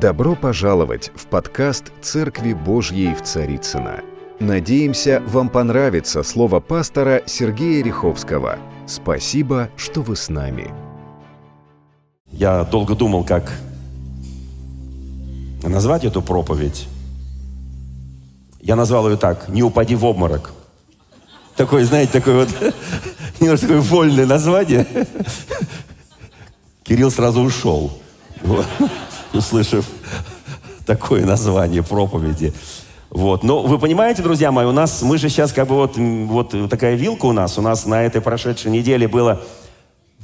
Добро пожаловать в подкаст «Церкви Божьей в Царицына. Надеемся, вам понравится слово пастора Сергея Риховского. Спасибо, что вы с нами. Я долго думал, как назвать эту проповедь. Я назвал ее так «Не упади в обморок». Такое, знаете, такое вот немножко такое вольное название. Кирилл сразу ушел, услышав такое название проповеди. Вот. Но вы понимаете, друзья мои, у нас, мы же сейчас как бы вот, вот такая вилка у нас, у нас на этой прошедшей неделе было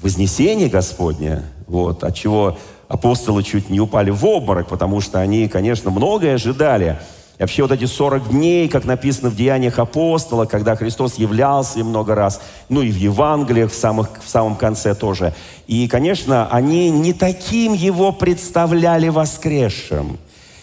Вознесение Господне, вот, от чего апостолы чуть не упали в обморок, потому что они, конечно, многое ожидали. И вообще вот эти 40 дней, как написано в Деяниях апостола, когда Христос являлся им много раз, ну и в Евангелиях в, самых, в самом конце тоже. И, конечно, они не таким его представляли воскресшим.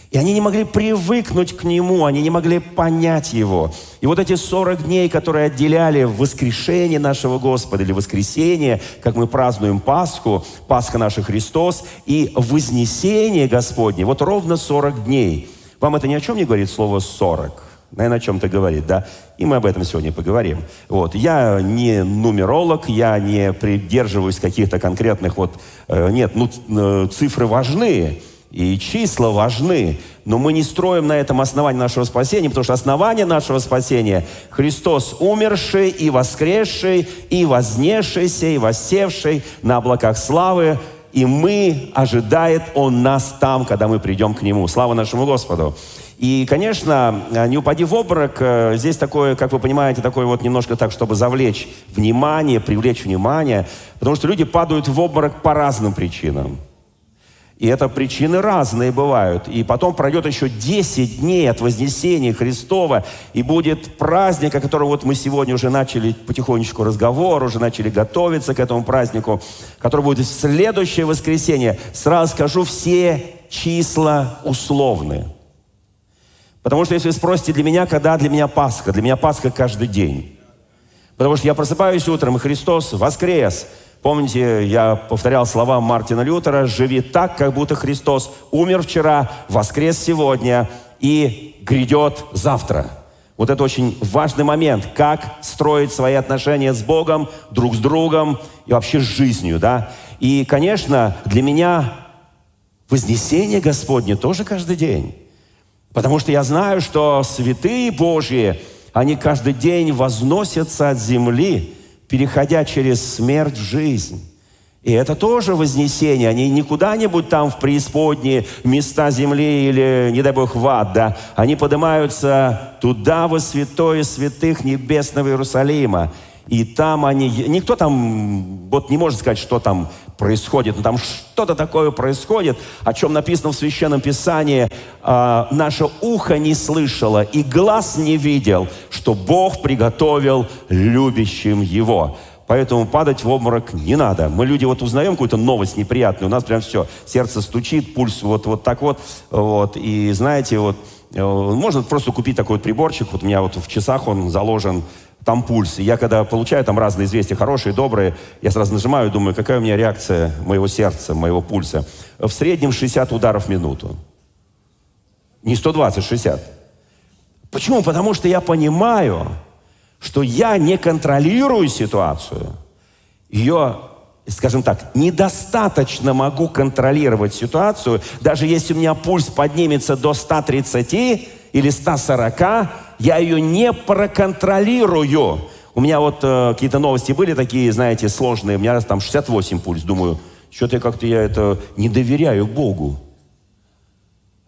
И они не могли привыкнуть к Нему, они не могли понять Его. И вот эти 40 дней, которые отделяли воскрешение нашего Господа или воскресение, как мы празднуем Пасху, Пасха наша Христос, и вознесение Господне, вот ровно 40 дней. Вам это ни о чем не говорит слово «40»? Наверное, о чем-то говорит, да? И мы об этом сегодня поговорим. Вот. Я не нумеролог, я не придерживаюсь каких-то конкретных вот... Э, нет, ну, э, цифры важны, и числа важны, но мы не строим на этом основании нашего спасения, потому что основание нашего спасения – Христос, умерший и воскресший, и вознесшийся, и воссевший на облаках славы, и мы, ожидает Он нас там, когда мы придем к Нему. Слава нашему Господу! И, конечно, не упади в обморок, э, здесь такое, как вы понимаете, такое вот немножко так, чтобы завлечь внимание, привлечь внимание, потому что люди падают в обморок по разным причинам. И это причины разные бывают. И потом пройдет еще 10 дней от Вознесения Христова, и будет праздник, о котором вот мы сегодня уже начали потихонечку разговор, уже начали готовиться к этому празднику, который будет в следующее воскресенье. Сразу скажу, все числа условны. Потому что если вы спросите для меня, когда для меня Пасха, для меня Пасха каждый день. Потому что я просыпаюсь утром, и Христос воскрес – Помните, я повторял слова Мартина Лютера, «Живи так, как будто Христос умер вчера, воскрес сегодня и грядет завтра». Вот это очень важный момент, как строить свои отношения с Богом, друг с другом и вообще с жизнью, да. И, конечно, для меня вознесение Господне тоже каждый день. Потому что я знаю, что святые Божьи, они каждый день возносятся от земли, переходя через смерть в жизнь. И это тоже вознесение. Они не куда-нибудь там в преисподние места земли или, не дай Бог, в ад, да. Они поднимаются туда, во святое святых небесного Иерусалима. И там они... Никто там вот не может сказать, что там происходит. Но там что-то такое происходит, о чем написано в Священном Писании. А, «Наше ухо не слышало, и глаз не видел, что Бог приготовил любящим Его». Поэтому падать в обморок не надо. Мы люди вот узнаем какую-то новость неприятную, у нас прям все, сердце стучит, пульс вот, вот так вот, вот. И знаете, вот, э, можно просто купить такой вот приборчик, вот у меня вот в часах он заложен, там пульс. И я когда получаю там разные известия, хорошие, добрые, я сразу нажимаю и думаю, какая у меня реакция моего сердца, моего пульса. В среднем 60 ударов в минуту. Не 120, 60. Почему? Потому что я понимаю, что я не контролирую ситуацию. Ее, скажем так, недостаточно могу контролировать ситуацию. Даже если у меня пульс поднимется до 130 или 140, я ее не проконтролирую. У меня вот э, какие-то новости были такие, знаете, сложные. У меня там 68 пульс. Думаю, что-то как-то я это не доверяю Богу.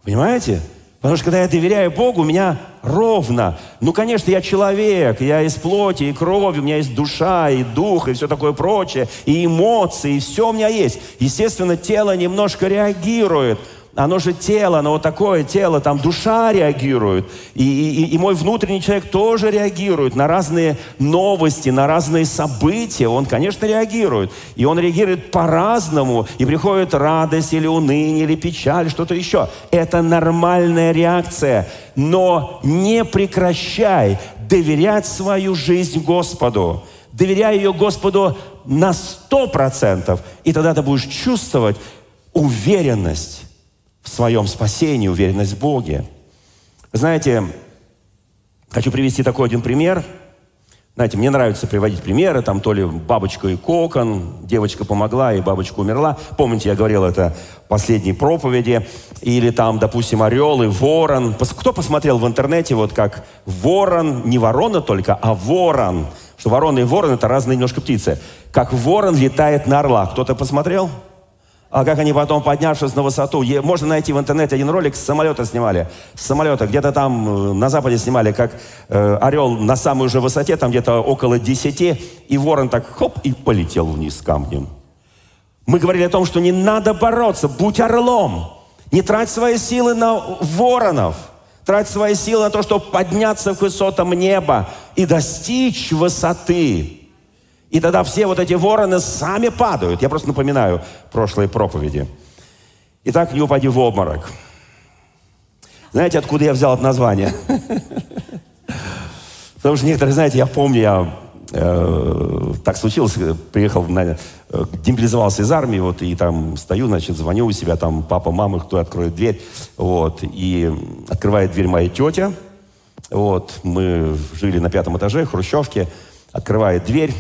Понимаете? Потому что когда я доверяю Богу, у меня ровно. Ну, конечно, я человек, я из плоти и крови, у меня есть душа и дух, и все такое прочее, и эмоции, и все у меня есть. Естественно, тело немножко реагирует – оно же тело, оно вот такое тело, там душа реагирует. И, и, и мой внутренний человек тоже реагирует на разные новости, на разные события. Он, конечно, реагирует. И он реагирует по-разному. И приходит радость или уныние, или печаль, что-то еще. Это нормальная реакция. Но не прекращай доверять свою жизнь Господу. Доверяй ее Господу на сто процентов. И тогда ты будешь чувствовать уверенность в своем спасении, уверенность в Боге. Знаете, хочу привести такой один пример. Знаете, мне нравится приводить примеры, там то ли бабочка и кокон, девочка помогла и бабочка умерла. Помните, я говорил это в последней проповеди. Или там, допустим, орел и ворон. Кто посмотрел в интернете, вот как ворон, не ворона только, а ворон. Что ворона и ворон это разные немножко птицы. Как ворон летает на орла. Кто-то посмотрел? А как они потом, поднявшись на высоту, можно найти в интернете один ролик, с самолета снимали. С самолета, где-то там э, на Западе снимали, как э, орел на самой уже высоте, там где-то около 10, и ворон так хоп, и полетел вниз камнем. Мы говорили о том, что не надо бороться, будь орлом. Не трать свои силы на воронов. Трать свои силы на то, чтобы подняться к высотам неба и достичь высоты. И тогда все вот эти вороны сами падают. Я просто напоминаю прошлые проповеди. Итак, не упади в обморок. Знаете, откуда я взял это название? Потому что некоторые, знаете, я помню, я э, так случилось, приехал, на, э, демобилизовался из армии, вот, и там стою, значит, звоню у себя, там, папа, мама, кто откроет дверь, вот, и открывает дверь моя тетя, вот, мы жили на пятом этаже, хрущевке, открывает дверь,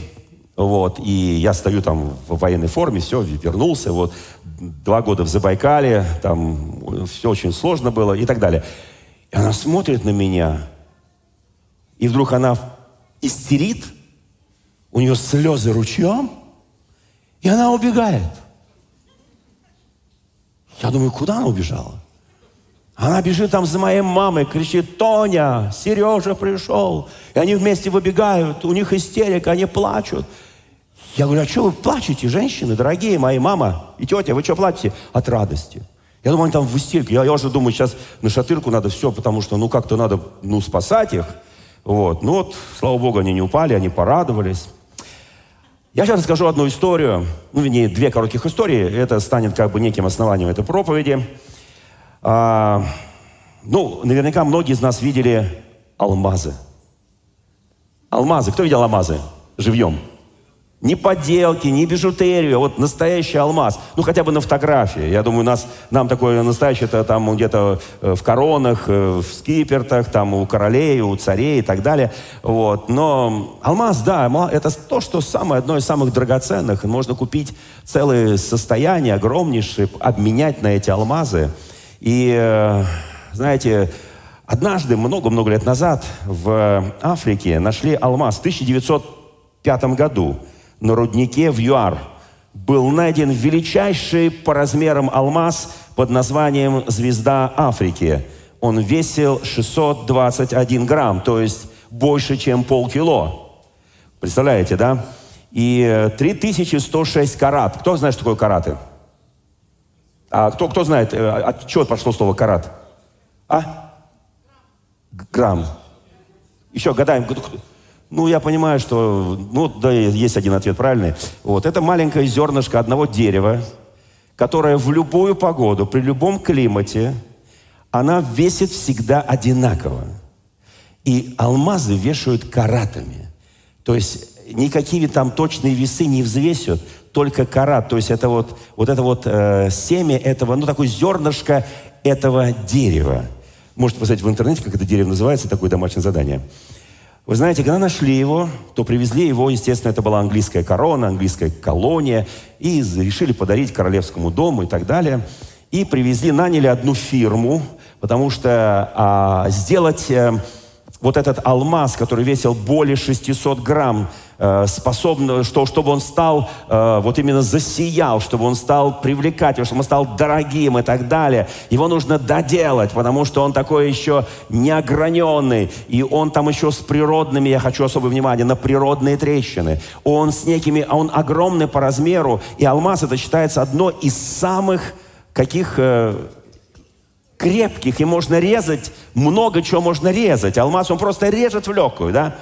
вот, и я стою там в военной форме, все, вернулся, вот, два года в Забайкале, там все очень сложно было и так далее. И она смотрит на меня, и вдруг она истерит, у нее слезы ручьем, и она убегает. Я думаю, куда она убежала? Она бежит там за моей мамой, кричит, Тоня, Сережа пришел. И они вместе выбегают, у них истерика, они плачут. Я говорю, а что вы плачете, женщины, дорогие мои, мама и тетя, вы что плачете? От радости. Я думаю, они там в истерике. Я, я уже думаю, сейчас на шатырку надо все, потому что, ну, как-то надо, ну, спасать их. Вот. Ну, вот, слава Богу, они не упали, они порадовались. Я сейчас расскажу одну историю, ну, вернее, две коротких истории. Это станет как бы неким основанием этой проповеди. А, ну, наверняка многие из нас видели алмазы. Алмазы. Кто видел алмазы живьем? Ни подделки, ни бижутерию, а вот настоящий алмаз. Ну, хотя бы на фотографии. Я думаю, нас, нам такое настоящее это там где-то э, в коронах, э, в скипертах, там у королей, у царей и так далее. Вот. Но алмаз, да, это то, что самое, одно из самых драгоценных. Можно купить целое состояние огромнейшее, обменять на эти алмазы. И, э, знаете, однажды, много-много лет назад, в Африке нашли алмаз в 1905 году – на руднике в ЮАР был найден величайший по размерам алмаз под названием «Звезда Африки». Он весил 621 грамм, то есть больше, чем полкило. Представляете, да? И 3106 карат. Кто знает, что такое караты? А кто, кто знает, э, от чего пошло слово карат? А? Грамм. Еще гадаем. Ну, я понимаю, что, ну, да, есть один ответ правильный. Вот, это маленькое зернышко одного дерева, которое в любую погоду, при любом климате, она весит всегда одинаково. И алмазы вешают каратами. То есть никакие там точные весы не взвесят, только карат. То есть это вот, вот это вот э, семя этого, ну, такое зернышко этого дерева. Можете посмотреть в интернете, как это дерево называется, такое домашнее задание. Вы знаете, когда нашли его, то привезли его, естественно, это была английская корона, английская колония, и решили подарить королевскому дому и так далее. И привезли, наняли одну фирму, потому что а, сделать а, вот этот алмаз, который весил более 600 грамм, Э, способен, что, чтобы он стал, э, вот именно засиял, чтобы он стал привлекательным, чтобы он стал дорогим и так далее. Его нужно доделать, потому что он такой еще неограненный, и он там еще с природными, я хочу особое внимание, на природные трещины. Он с некими, а он огромный по размеру, и алмаз это считается одно из самых каких э, крепких, и можно резать, много чего можно резать. Алмаз, он просто режет в легкую, да?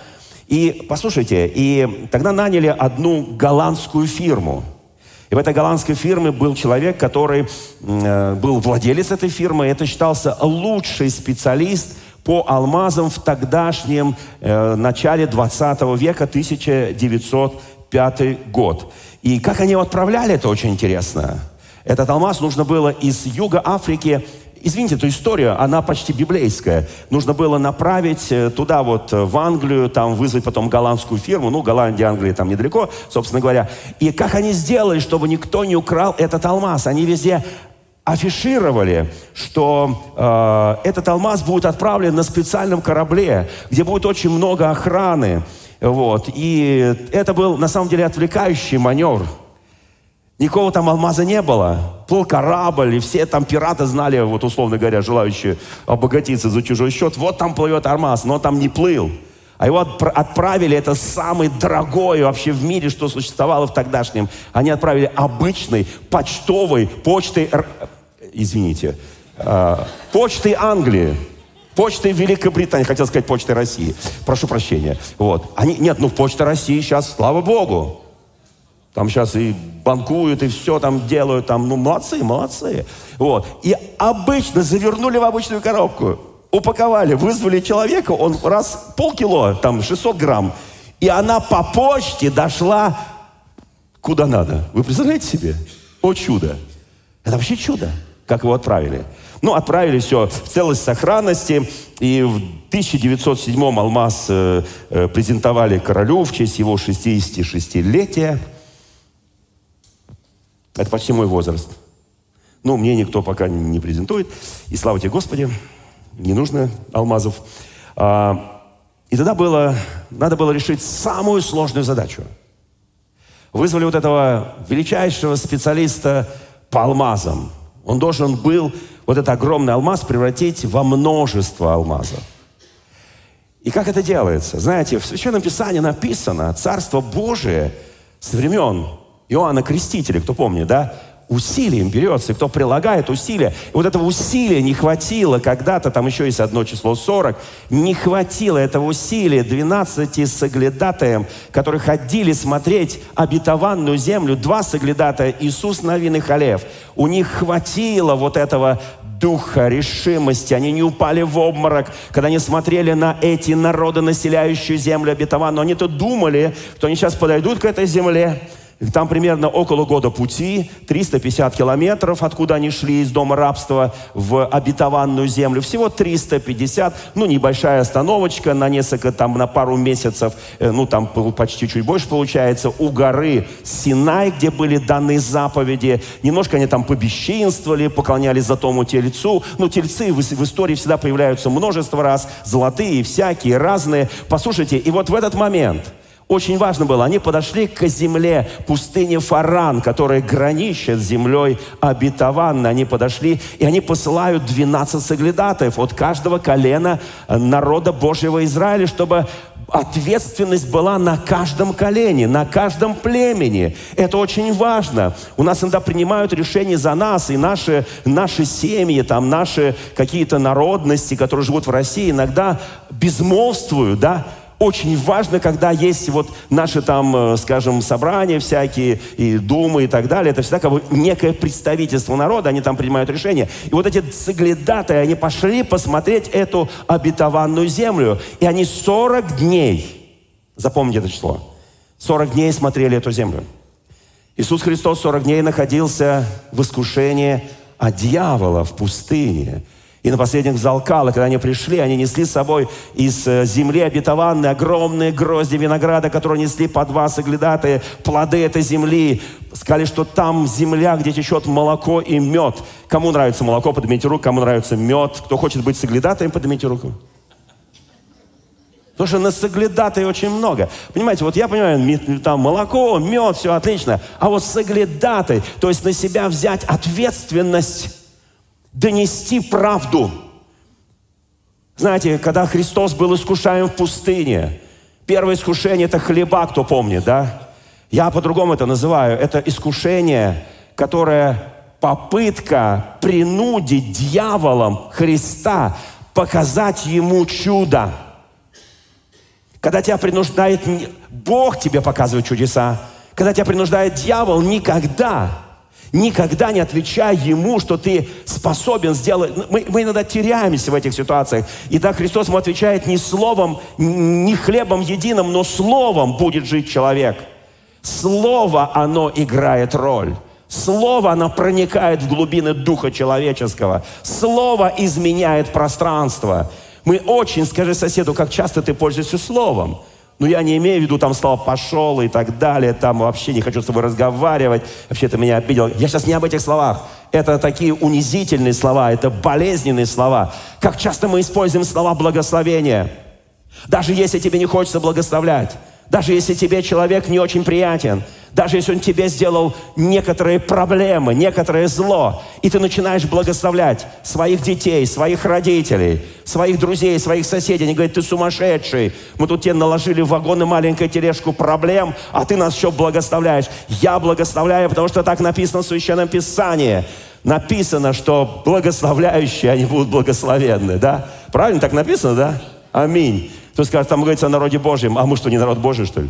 И послушайте, и тогда наняли одну голландскую фирму. И в этой голландской фирме был человек, который э, был владелец этой фирмы. Это считался лучший специалист по алмазам в тогдашнем э, начале 20 века, 1905 год. И как они его отправляли, это очень интересно. Этот алмаз нужно было из юга Африки Извините, эту историю, она почти библейская. Нужно было направить э, туда вот, э, в Англию, там вызвать потом голландскую фирму. Ну, Голландия, Англия там недалеко, собственно говоря. И как они сделали, чтобы никто не украл этот алмаз? Они везде афишировали, что э, этот алмаз будет отправлен на специальном корабле, где будет очень много охраны. Вот. И это был на самом деле отвлекающий маневр. Никакого там алмаза не было. Плыл корабль, и все там пираты знали, вот условно говоря, желающие обогатиться за чужой счет, вот там плывет алмаз, но там не плыл. А его отправили, это самый дорогой вообще в мире, что существовало в тогдашнем. Они отправили обычной почтовой почтой, извините, э, почтой Англии. Почтой Великобритании, хотел сказать почтой России. Прошу прощения. Вот. Они, нет, ну почта России сейчас, слава Богу. Там сейчас и банкуют, и все там делают, там, ну, молодцы, молодцы. Вот. И обычно завернули в обычную коробку, упаковали, вызвали человека, он раз полкило, там, 600 грамм, и она по почте дошла куда надо. Вы представляете себе? О чудо! Это вообще чудо, как его отправили. Ну, отправили все в целости сохранности, и в 1907 алмаз э, э, презентовали королю в честь его 66-летия. Это почти мой возраст. Ну, мне никто пока не презентует. И слава тебе, Господи, не нужно алмазов. А, и тогда было, надо было решить самую сложную задачу. Вызвали вот этого величайшего специалиста по алмазам. Он должен был вот этот огромный алмаз превратить во множество алмазов. И как это делается? Знаете, в Священном Писании написано, Царство Божие с времен Иоанна Крестителя, кто помнит, да? Усилием берется, кто прилагает усилия. И вот этого усилия не хватило когда-то, там еще есть одно число 40, не хватило этого усилия 12 соглядатаям, которые ходили смотреть обетованную землю, два соглядатая, Иисус Навин и Халев. У них хватило вот этого духа, решимости. Они не упали в обморок, когда они смотрели на эти народы, населяющие землю обетованную. Они-то думали, что они сейчас подойдут к этой земле, там примерно около года пути, 350 километров, откуда они шли из дома рабства в обетованную землю. Всего 350, ну, небольшая остановочка на несколько, там, на пару месяцев, э, ну, там почти чуть больше получается, у горы Синай, где были даны заповеди. Немножко они там побесчинствовали, поклонялись золотому тельцу. Ну, тельцы в, в истории всегда появляются множество раз, золотые, всякие, разные. Послушайте, и вот в этот момент – очень важно было, они подошли к земле пустыни Фаран, которая граничит с землей обетованной. Они подошли, и они посылают 12 соглядатаев от каждого колена народа Божьего Израиля, чтобы ответственность была на каждом колене, на каждом племени. Это очень важно. У нас иногда принимают решения за нас, и наши, наши семьи, там, наши какие-то народности, которые живут в России, иногда безмолвствуют, да, очень важно, когда есть вот наши там, э, скажем, собрания всякие, и думы и так далее, это всегда как бы некое представительство народа, они там принимают решения. И вот эти соглядатые, они пошли посмотреть эту обетованную землю, и они 40 дней, запомните это число, 40 дней смотрели эту землю. Иисус Христос 40 дней находился в искушении от дьявола в пустыне. И на последних залкал, когда они пришли, они несли с собой из э, земли обетованные огромные грозди винограда, которые несли по два соглядатые, плоды этой земли. Сказали, что там земля, где течет молоко и мед. Кому нравится молоко, поднимите руку. Кому нравится мед. Кто хочет быть соглядатаем, поднимите руку. Потому что на соглядатые очень много. Понимаете, вот я понимаю, там молоко, мед, все отлично. А вот соглядатай, то есть на себя взять ответственность донести правду. Знаете, когда Христос был искушаем в пустыне, первое искушение – это хлеба, кто помнит, да? Я по-другому это называю. Это искушение, которое попытка принудить дьяволом Христа показать ему чудо. Когда тебя принуждает Бог тебе показывает чудеса, когда тебя принуждает дьявол, никогда Никогда не отвечай ему, что ты способен сделать. Мы, мы иногда теряемся в этих ситуациях. И так Христос ему отвечает не словом, не хлебом единым, но словом будет жить человек. Слово, оно играет роль. Слово, оно проникает в глубины духа человеческого. Слово изменяет пространство. Мы очень, скажи соседу, как часто ты пользуешься словом. Ну, я не имею в виду там слова «пошел» и так далее, там вообще не хочу с тобой разговаривать, вообще ты меня обидел. Я сейчас не об этих словах. Это такие унизительные слова, это болезненные слова. Как часто мы используем слова благословения, даже если тебе не хочется благословлять. Даже если тебе человек не очень приятен, даже если он тебе сделал некоторые проблемы, некоторое зло, и ты начинаешь благословлять своих детей, своих родителей, своих друзей, своих соседей, они говорят, ты сумасшедший, мы тут тебе наложили в вагоны маленькую тележку проблем, а ты нас еще благословляешь. Я благословляю, потому что так написано в Священном Писании. Написано, что благословляющие, они будут благословенны, да? Правильно так написано, да? Аминь. Кто скажет, там говорится о народе Божьем, а мы что, не народ Божий, что ли?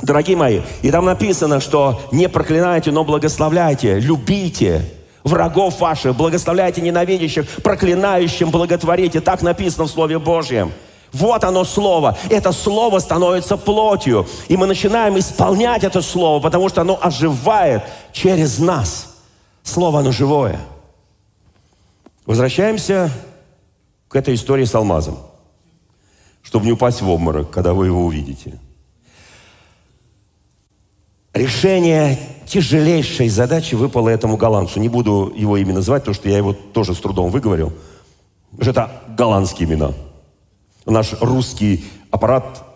Дорогие мои, и там написано, что не проклинайте, но благословляйте, любите врагов ваших, благословляйте ненавидящих, проклинающим благотворите. Так написано в Слове Божьем. Вот оно слово. Это слово становится плотью. И мы начинаем исполнять это слово, потому что оно оживает через нас. Слово, оно живое. Возвращаемся к этой истории с алмазом, чтобы не упасть в обморок, когда вы его увидите. Решение тяжелейшей задачи выпало этому голландцу. Не буду его имя называть, потому что я его тоже с трудом выговорил. Это голландские имена. Наш русский аппарат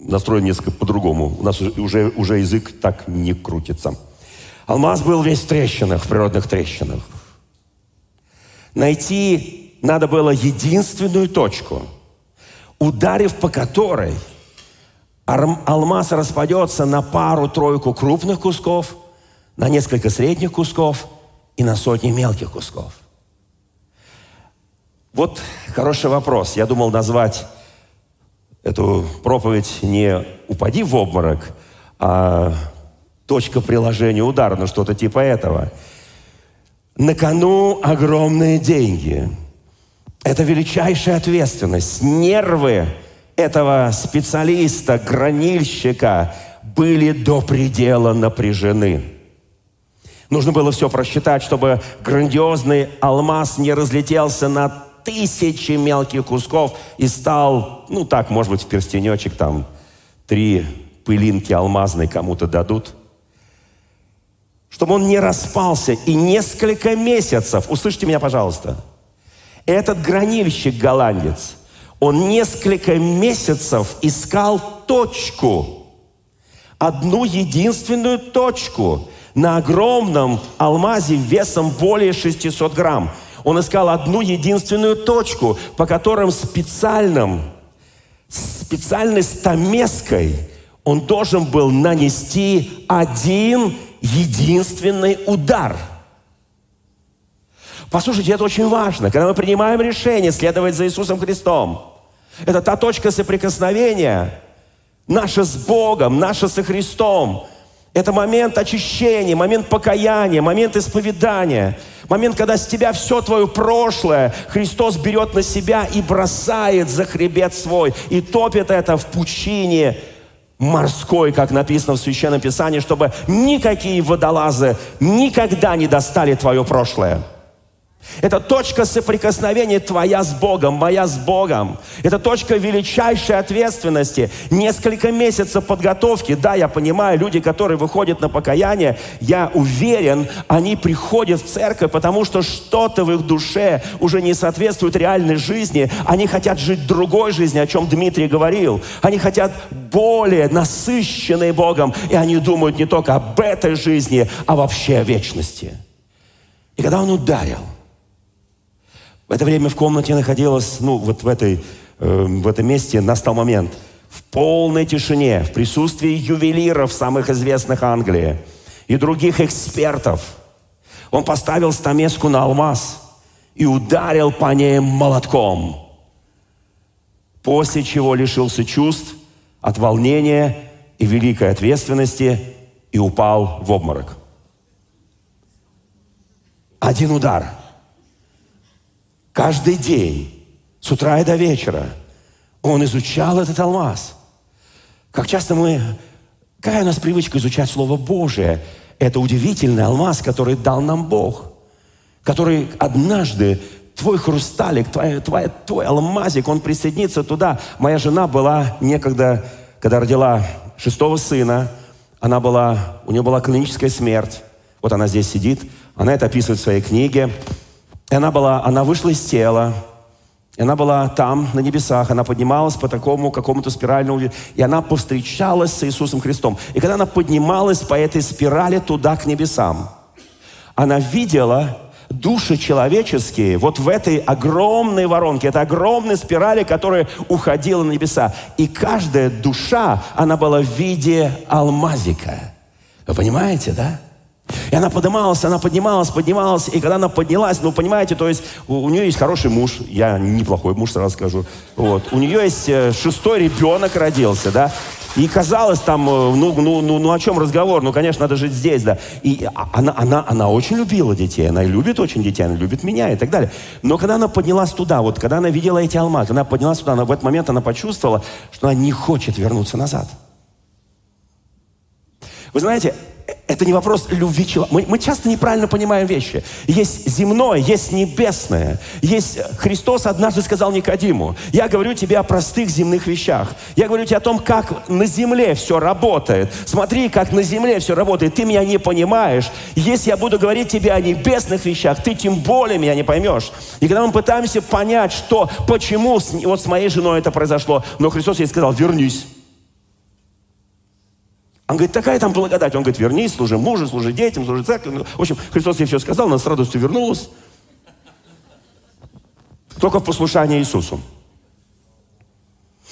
настроен несколько по-другому. У нас уже, уже язык так не крутится. Алмаз был весь в трещинах, в природных трещинах. Найти надо было единственную точку, ударив по которой алмаз распадется на пару-тройку крупных кусков, на несколько средних кусков и на сотни мелких кусков. Вот хороший вопрос. Я думал назвать эту проповедь не «Упади в обморок», а «Точка приложения удара», ну что-то типа этого. На кону огромные деньги – это величайшая ответственность. Нервы этого специалиста, гранильщика были до предела напряжены. Нужно было все просчитать, чтобы грандиозный алмаз не разлетелся на тысячи мелких кусков и стал, ну так, может быть, в перстенечек там три пылинки алмазной кому-то дадут. Чтобы он не распался и несколько месяцев, услышьте меня, пожалуйста – этот гранильщик-голландец, он несколько месяцев искал точку, одну единственную точку на огромном алмазе весом более 600 грамм. Он искал одну единственную точку, по которым специальным, специальной стамеской он должен был нанести один единственный удар – Послушайте, это очень важно. Когда мы принимаем решение следовать за Иисусом Христом, это та точка соприкосновения наша с Богом, наша со Христом. Это момент очищения, момент покаяния, момент исповедания, момент, когда с тебя все твое прошлое Христос берет на себя и бросает за хребет свой, и топит это в пучине морской, как написано в Священном Писании, чтобы никакие водолазы никогда не достали твое прошлое. Это точка соприкосновения твоя с Богом, моя с Богом. Это точка величайшей ответственности. Несколько месяцев подготовки. Да, я понимаю, люди, которые выходят на покаяние, я уверен, они приходят в церковь, потому что что-то в их душе уже не соответствует реальной жизни. Они хотят жить другой жизнью, о чем Дмитрий говорил. Они хотят более насыщенной Богом. И они думают не только об этой жизни, а вообще о вечности. И когда он ударил – в это время в комнате находилась, ну, вот в, этой, э, в этом месте настал момент. В полной тишине, в присутствии ювелиров, самых известных Англии, и других экспертов, он поставил стамеску на алмаз и ударил по ней молотком. После чего лишился чувств от волнения и великой ответственности и упал в обморок. Один удар – Каждый день, с утра и до вечера, он изучал этот алмаз. Как часто мы, какая у нас привычка изучать Слово Божие – Это удивительный алмаз, который дал нам Бог, который однажды твой хрусталик, твой, твой, твой алмазик, он присоединится туда. Моя жена была некогда, когда родила шестого сына, она была, у нее была клиническая смерть. Вот она здесь сидит, она это описывает в своей книге. И она была, она вышла из тела, и она была там, на небесах, она поднималась по такому какому-то спиральному, и она повстречалась с Иисусом Христом. И когда она поднималась по этой спирали туда, к небесам, она видела души человеческие вот в этой огромной воронке, это огромной спирали, которая уходила на небеса. И каждая душа, она была в виде алмазика. Вы понимаете, да? И она поднималась, она поднималась, поднималась, и когда она поднялась, ну, понимаете, то есть у, у нее есть хороший муж, я неплохой муж, сразу скажу, вот, у нее есть э, шестой ребенок родился, да, и казалось там, э, ну, ну, ну, ну о чем разговор? Ну, конечно, надо жить здесь, да. И а, она, она, она очень любила детей, она любит очень детей, она любит меня и так далее. Но когда она поднялась туда, вот когда она видела эти алмазы, она поднялась туда, она, в этот момент она почувствовала, что она не хочет вернуться назад. Вы знаете, это не вопрос любви человека. Мы, мы часто неправильно понимаем вещи. Есть земное, есть небесное. Есть Христос однажды сказал Никодиму, я говорю тебе о простых земных вещах. Я говорю тебе о том, как на земле все работает. Смотри, как на земле все работает. Ты меня не понимаешь. Если я буду говорить тебе о небесных вещах, ты тем более меня не поймешь. И когда мы пытаемся понять, что, почему вот с моей женой это произошло, но Христос ей сказал, вернись. Он говорит, такая там благодать. Он говорит, вернись, служи мужу, служи детям, служи церкви. Ну, в общем, Христос ей все сказал, она с радостью вернулась. Только в послушании Иисусу.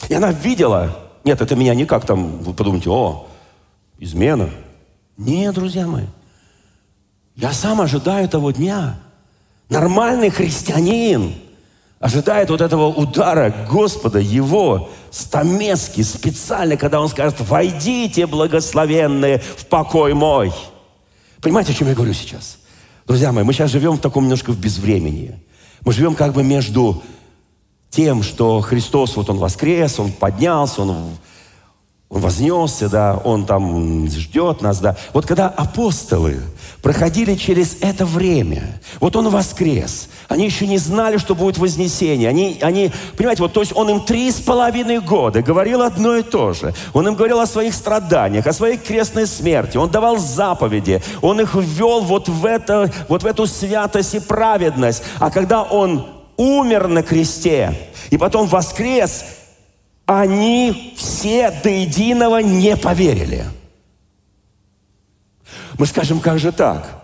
И она видела, нет, это меня никак там, вы подумайте, о, измена. Нет, друзья мои, я сам ожидаю того дня. Нормальный христианин – ожидает вот этого удара Господа, Его, стамески, специально, когда Он скажет, «Войдите, благословенные, в покой мой». Понимаете, о чем я говорю сейчас? Друзья мои, мы сейчас живем в таком немножко в безвремени. Мы живем как бы между тем, что Христос, вот Он воскрес, Он поднялся, Он он вознесся, да, Он там ждет нас, да. Вот когда апостолы проходили через это время, вот Он воскрес, они еще не знали, что будет вознесение. Они, они, понимаете, вот то есть Он им три с половиной года говорил одно и то же. Он им говорил о своих страданиях, о своей крестной смерти. Он давал заповеди. Он их ввел вот в, это, вот в эту святость и праведность. А когда Он умер на кресте, и потом воскрес, они все до единого не поверили. Мы скажем, как же так?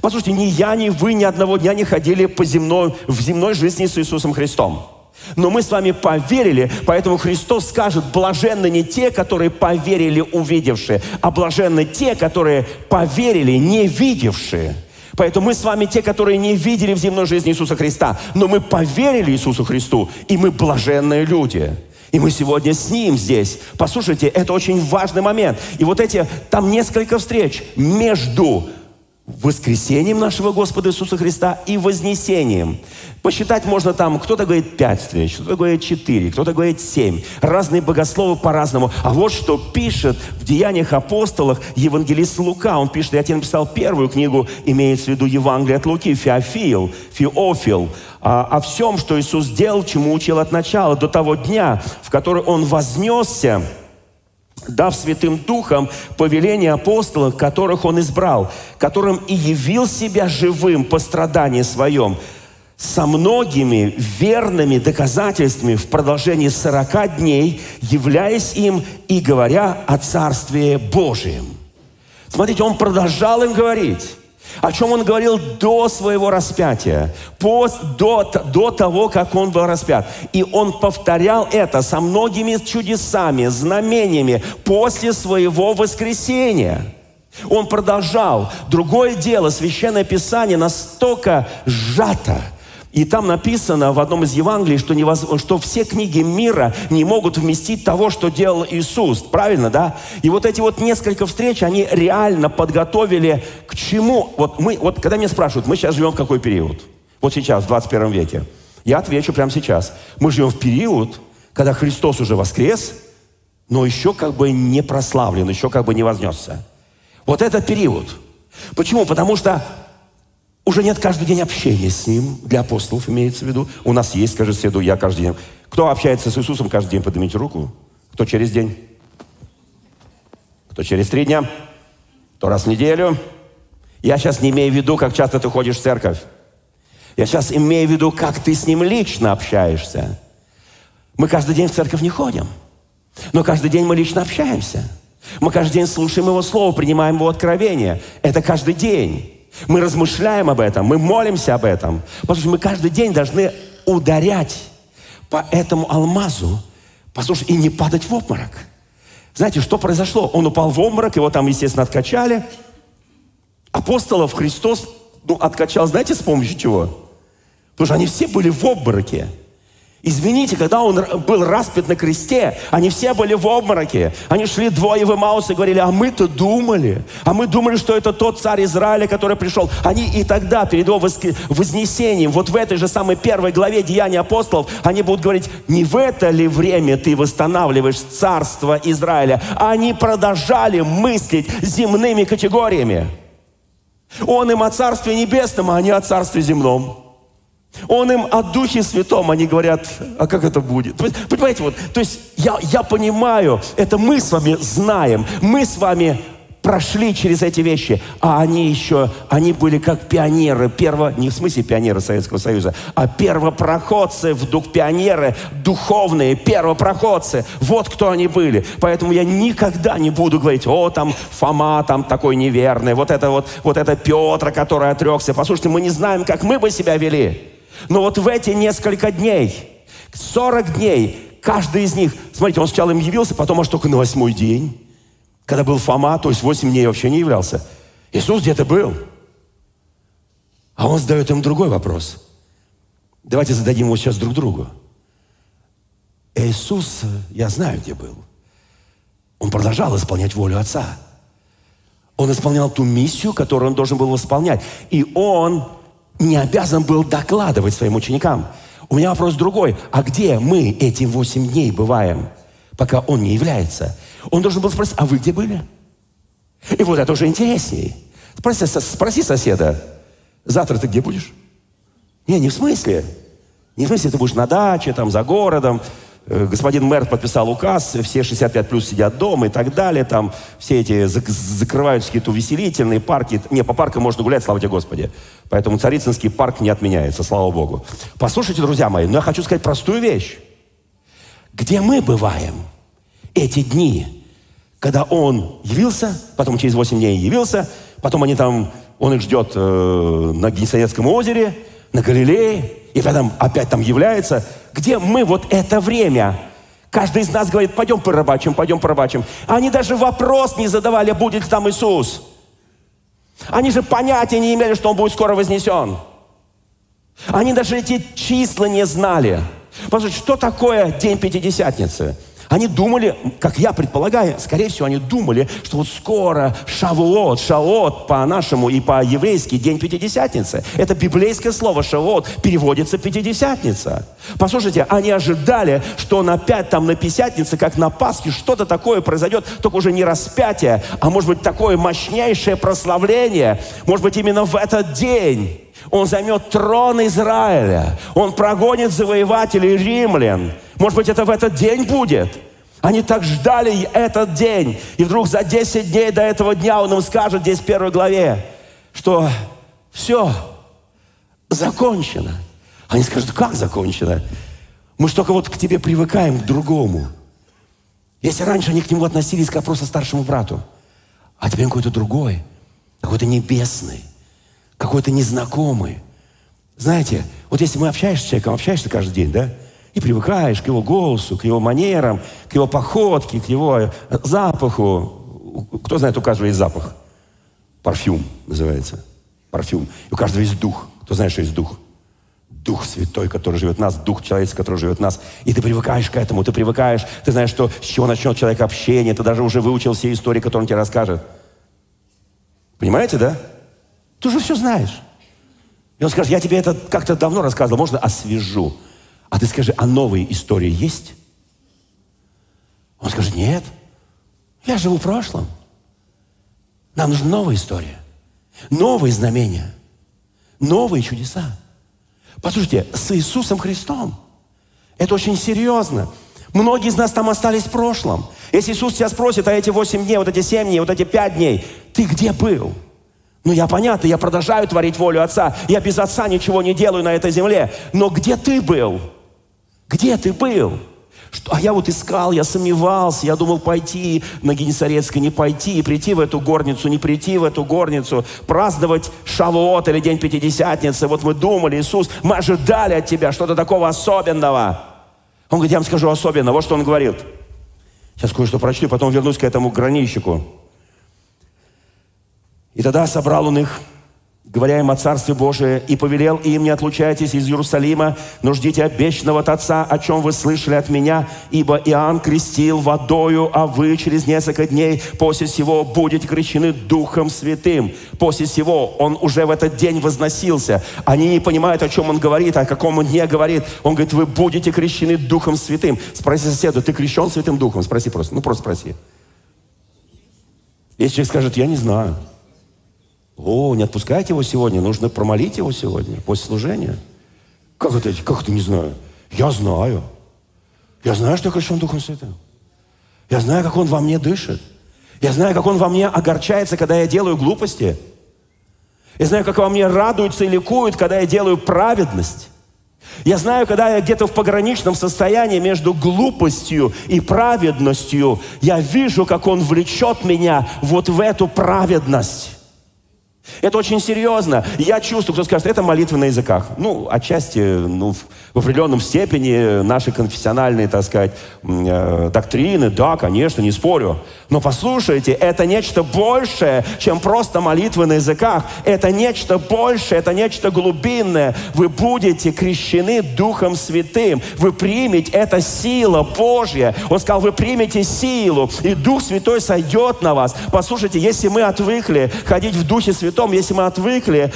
Послушайте, ни я, ни вы ни одного дня не ходили по земной, в земной жизни с Иисусом Христом. Но мы с вами поверили, поэтому Христос скажет, блаженны не те, которые поверили, увидевшие, а блаженны те, которые поверили, не видевшие. Поэтому мы с вами те, которые не видели в земной жизни Иисуса Христа, но мы поверили Иисусу Христу, и мы блаженные люди. И мы сегодня с Ним здесь. Послушайте, это очень важный момент. И вот эти, там несколько встреч между воскресением нашего Господа Иисуса Христа и вознесением. Посчитать можно там, кто-то говорит пять встреч, кто-то говорит четыре, кто-то говорит семь. Разные богословы по-разному. А вот что пишет в Деяниях апостолах евангелист Лука. Он пишет, я тебе написал первую книгу, имеется в виду Евангелие от Луки, Феофил, Феофил, о, о всем, что Иисус сделал, чему учил от начала, до того дня, в который Он вознесся, дав Святым Духом повеление апостолов, которых Он избрал, которым и явил себя живым по страдании своем, со многими верными доказательствами в продолжении сорока дней, являясь им и говоря о Царстве Божьем. Смотрите, Он продолжал им говорить о чем он говорил до своего распятия, пост, до, до того, как он был распят. И он повторял это со многими чудесами, знамениями после своего воскресения. Он продолжал. Другое дело, Священное Писание настолько сжато – и там написано в одном из Евангелий, что, невоз... что все книги мира не могут вместить того, что делал Иисус. Правильно, да? И вот эти вот несколько встреч, они реально подготовили к чему? Вот, мы, вот когда меня спрашивают, мы сейчас живем в какой период? Вот сейчас, в 21 веке. Я отвечу прямо сейчас. Мы живем в период, когда Христос уже воскрес, но еще как бы не прославлен, еще как бы не вознесся. Вот этот период – Почему? Потому что уже нет каждый день общения с Ним, для апостолов имеется в виду. У нас есть, скажи соседу, я каждый день. Кто общается с Иисусом каждый день, поднимите руку. Кто через день? Кто через три дня? Кто раз в неделю? Я сейчас не имею в виду, как часто ты ходишь в церковь. Я сейчас имею в виду, как ты с Ним лично общаешься. Мы каждый день в церковь не ходим, но каждый день мы лично общаемся. Мы каждый день слушаем Его Слово, принимаем Его откровение. Это каждый день. Мы размышляем об этом, мы молимся об этом. Что мы каждый день должны ударять по этому алмазу, послушай, и не падать в обморок. Знаете, что произошло? Он упал в обморок, его там, естественно, откачали. Апостолов Христос ну, откачал, знаете, с помощью чего? Потому что они все были в обмороке. Извините, когда он был распят на кресте, они все были в обмороке. Они шли двое в Имаус и говорили, а мы-то думали, а мы думали, что это тот царь Израиля, который пришел. Они и тогда, перед его вознесением, вот в этой же самой первой главе Деяния апостолов, они будут говорить, не в это ли время ты восстанавливаешь царство Израиля? Они продолжали мыслить земными категориями. Он им о Царстве Небесном, а они о Царстве Земном. Он им о Духе Святом, они говорят, а как это будет? Понимаете, вот, то есть я, я понимаю, это мы с вами знаем, мы с вами прошли через эти вещи, а они еще, они были как пионеры, перво, не в смысле пионеры Советского Союза, а первопроходцы в дух, пионеры духовные, первопроходцы, вот кто они были. Поэтому я никогда не буду говорить, о, там Фома там такой неверный, вот это вот, вот это Петр, который отрекся. Послушайте, мы не знаем, как мы бы себя вели. Но вот в эти несколько дней, 40 дней, каждый из них, смотрите, он сначала им явился, потом аж только на восьмой день, когда был Фома, то есть 8 дней вообще не являлся. Иисус где-то был. А он задает им другой вопрос. Давайте зададим его сейчас друг другу. Иисус, я знаю, где был. Он продолжал исполнять волю Отца. Он исполнял ту миссию, которую он должен был исполнять. И он не обязан был докладывать своим ученикам. У меня вопрос другой. А где мы эти восемь дней бываем, пока он не является? Он должен был спросить, а вы где были? И вот это уже интереснее. Спроси, спроси соседа, завтра ты где будешь? Не, не в смысле. Не в смысле, ты будешь на даче, там, за городом, господин мэр подписал указ, все 65 плюс сидят дома и так далее, там все эти закрываются какие-то увеселительные парки. Не, по паркам можно гулять, слава тебе Господи. Поэтому Царицынский парк не отменяется, слава Богу. Послушайте, друзья мои, но я хочу сказать простую вещь. Где мы бываем эти дни, когда он явился, потом через 8 дней явился, потом они там, он их ждет э, на Генесарецком озере, на Галилее, и потом опять там является, где мы вот это время. Каждый из нас говорит, пойдем порыбачим, пойдем порыбачим. Они даже вопрос не задавали, будет ли там Иисус. Они же понятия не имели, что Он будет скоро вознесен. Они даже эти числа не знали. Послушайте, что такое День Пятидесятницы? Они думали, как я предполагаю, скорее всего, они думали, что вот скоро Шавуот, Шавуот по-нашему и по-еврейски день Пятидесятницы. Это библейское слово Шавуот переводится Пятидесятница. Послушайте, они ожидали, что на пять, там на Пятидесятнице, как на Пасхе, что-то такое произойдет, только уже не распятие, а может быть такое мощнейшее прославление. Может быть именно в этот день он займет трон Израиля. Он прогонит завоевателей римлян. Может быть, это в этот день будет. Они так ждали этот день. И вдруг за 10 дней до этого дня он им скажет здесь в первой главе, что все, закончено. Они скажут, как закончено? Мы же только вот к тебе привыкаем, к другому. Если раньше они к нему относились как просто старшему брату, а теперь он какой-то другой, какой-то небесный, какой-то незнакомый. Знаете, вот если мы общаешься с человеком, общаешься каждый день, да, и привыкаешь к его голосу, к его манерам, к его походке, к его э, запаху. Кто знает, у каждого есть запах? Парфюм называется. Парфюм. И у каждого есть дух. Кто знает, что есть дух? Дух Святой, который живет в нас, Дух человеческий, который живет в нас. И ты привыкаешь к этому, ты привыкаешь, ты знаешь, что с чего начнет человек общение, ты даже уже выучил все истории, которые он тебе расскажет. Понимаете, да? Ты уже все знаешь. И он скажет, я тебе это как-то давно рассказывал, можно освежу. А ты скажи, а новые истории есть? Он скажет, нет, я живу в прошлом. Нам нужна новая история. Новые знамения. Новые чудеса. Послушайте, с Иисусом Христом. Это очень серьезно. Многие из нас там остались в прошлом. Если Иисус тебя спросит, а эти 8 дней, вот эти 7 дней, вот эти 5 дней, ты где был? Ну, я понятно, я продолжаю творить волю Отца. Я без Отца ничего не делаю на этой земле. Но где ты был? Где ты был? Что, а я вот искал, я сомневался, я думал пойти на Генесарецкое, не пойти, прийти в эту горницу, не прийти в эту горницу, праздновать Шавуот или День Пятидесятницы. Вот мы думали, Иисус, мы ожидали от Тебя что-то такого особенного. Он говорит, я вам скажу особенно. Вот что он говорит. Сейчас кое-что прочту, потом вернусь к этому гранищику. И тогда собрал он их говоря им о Царстве Божие, и повелел им, не отлучайтесь из Иерусалима, но ждите обещанного от Отца, о чем вы слышали от меня, ибо Иоанн крестил водою, а вы через несколько дней после сего будете крещены Духом Святым. После сего он уже в этот день возносился. Они не понимают, о чем он говорит, о каком он дне говорит. Он говорит, вы будете крещены Духом Святым. Спроси соседу, ты крещен Святым Духом? Спроси просто, ну просто спроси. Если человек скажет, я не знаю – о, не отпускайте его сегодня, нужно промолить его сегодня, после служения. Как это, как это не знаю? Я знаю. Я знаю, что я крещен Духом Святым. Я знаю, как Он во мне дышит. Я знаю, как Он во мне огорчается, когда я делаю глупости. Я знаю, как во мне радуется и ликует, когда я делаю праведность. Я знаю, когда я где-то в пограничном состоянии между глупостью и праведностью, я вижу, как Он влечет меня вот в эту праведность. Это очень серьезно. Я чувствую, кто скажет, это молитва на языках. Ну, отчасти, ну, в определенном степени наши конфессиональные, так сказать, э, доктрины, да, конечно, не спорю. Но послушайте, это нечто большее, чем просто молитвы на языках. Это нечто большее, это нечто глубинное. Вы будете крещены Духом Святым. Вы примете, это сила Божья. Он сказал, вы примете силу, и Дух Святой сойдет на вас. Послушайте, если мы отвыкли ходить в Духе Святом, том, если мы отвыкли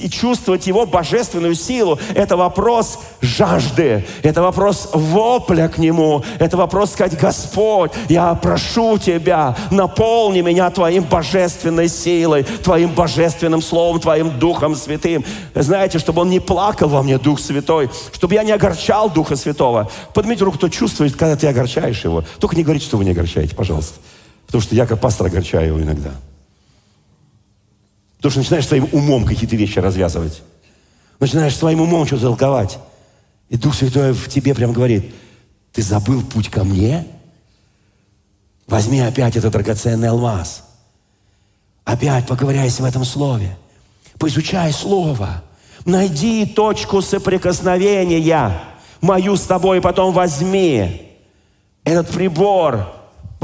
и чувствовать Его божественную силу, это вопрос жажды, это вопрос вопля к Нему, это вопрос сказать, Господь, я прошу Тебя, наполни меня Твоим божественной силой, Твоим божественным Словом, Твоим Духом Святым. Знаете, чтобы Он не плакал во мне, Дух Святой, чтобы я не огорчал Духа Святого. Поднимите руку, кто чувствует, когда ты огорчаешь Его. Только не говорите, что вы не огорчаете, пожалуйста. Потому что я как пастор огорчаю его иногда. Потому что начинаешь своим умом какие-то вещи развязывать. Начинаешь своим умом что-то толковать. И Дух Святой в тебе прям говорит, ты забыл путь ко мне? Возьми опять этот драгоценный алмаз. Опять поковыряйся в этом слове. Поизучай слово. Найди точку соприкосновения мою с тобой, и потом возьми этот прибор,